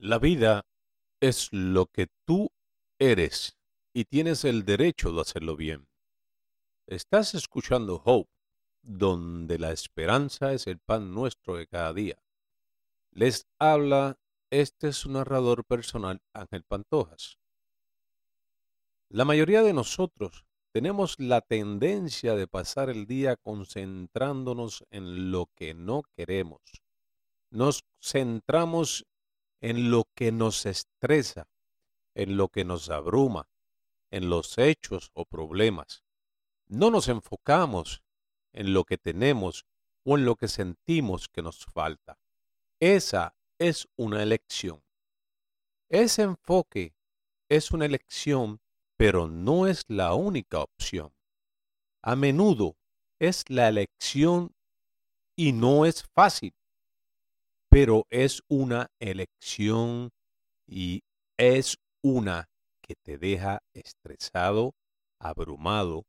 La vida es lo que tú eres y tienes el derecho de hacerlo bien. Estás escuchando Hope, donde la esperanza es el pan nuestro de cada día. Les habla este es su narrador personal Ángel Pantojas. La mayoría de nosotros tenemos la tendencia de pasar el día concentrándonos en lo que no queremos. Nos centramos en lo que nos estresa, en lo que nos abruma, en los hechos o problemas. No nos enfocamos en lo que tenemos o en lo que sentimos que nos falta. Esa es una elección. Ese enfoque es una elección, pero no es la única opción. A menudo es la elección y no es fácil pero es una elección y es una que te deja estresado, abrumado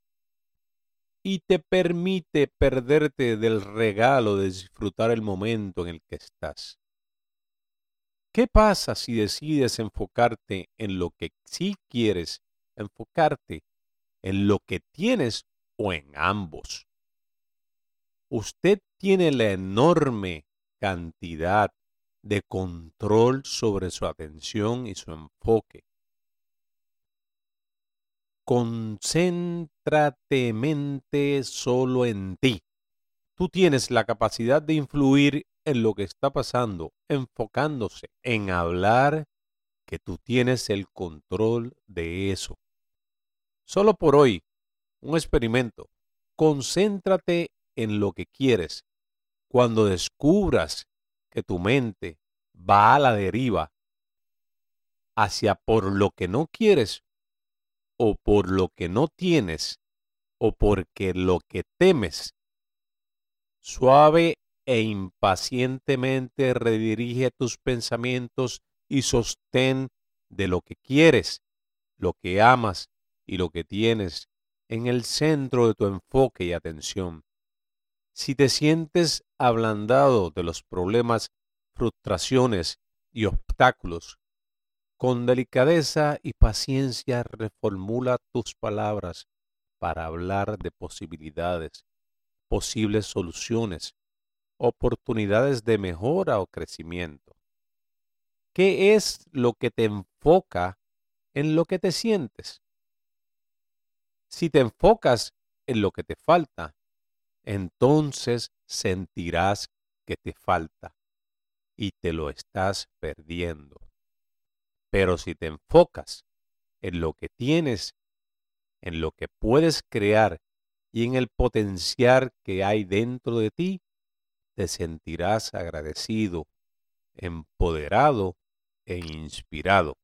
y te permite perderte del regalo de disfrutar el momento en el que estás. ¿Qué pasa si decides enfocarte en lo que sí quieres, enfocarte en lo que tienes o en ambos? Usted tiene la enorme cantidad de control sobre su atención y su enfoque. Concéntrate mente solo en ti. Tú tienes la capacidad de influir en lo que está pasando, enfocándose en hablar que tú tienes el control de eso. Solo por hoy, un experimento. Concéntrate en lo que quieres cuando descubras que tu mente va a la deriva hacia por lo que no quieres o por lo que no tienes o porque lo que temes, suave e impacientemente redirige tus pensamientos y sostén de lo que quieres, lo que amas y lo que tienes en el centro de tu enfoque y atención. Si te sientes ablandado de los problemas, frustraciones y obstáculos, con delicadeza y paciencia reformula tus palabras para hablar de posibilidades, posibles soluciones, oportunidades de mejora o crecimiento. ¿Qué es lo que te enfoca en lo que te sientes? Si te enfocas en lo que te falta, entonces sentirás que te falta y te lo estás perdiendo. Pero si te enfocas en lo que tienes, en lo que puedes crear y en el potencial que hay dentro de ti, te sentirás agradecido, empoderado e inspirado.